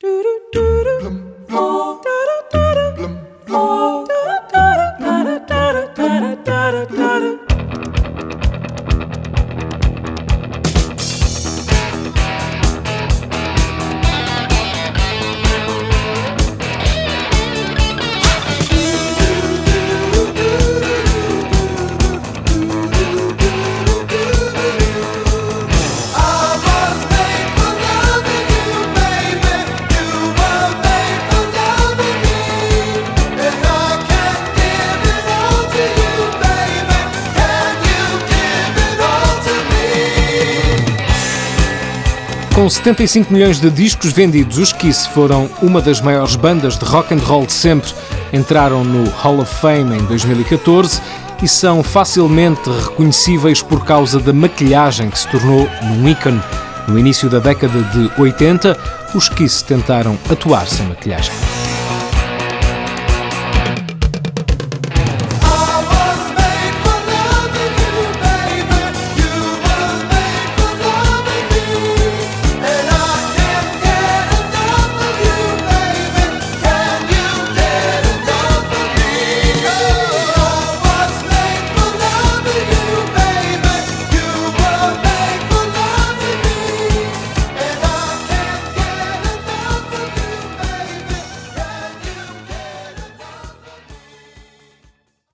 da da da da da Com 75 milhões de discos vendidos, os Kiss foram uma das maiores bandas de rock and roll de sempre. Entraram no Hall of Fame em 2014 e são facilmente reconhecíveis por causa da maquilhagem que se tornou num ícone. No início da década de 80, os Kiss tentaram atuar sem maquilhagem.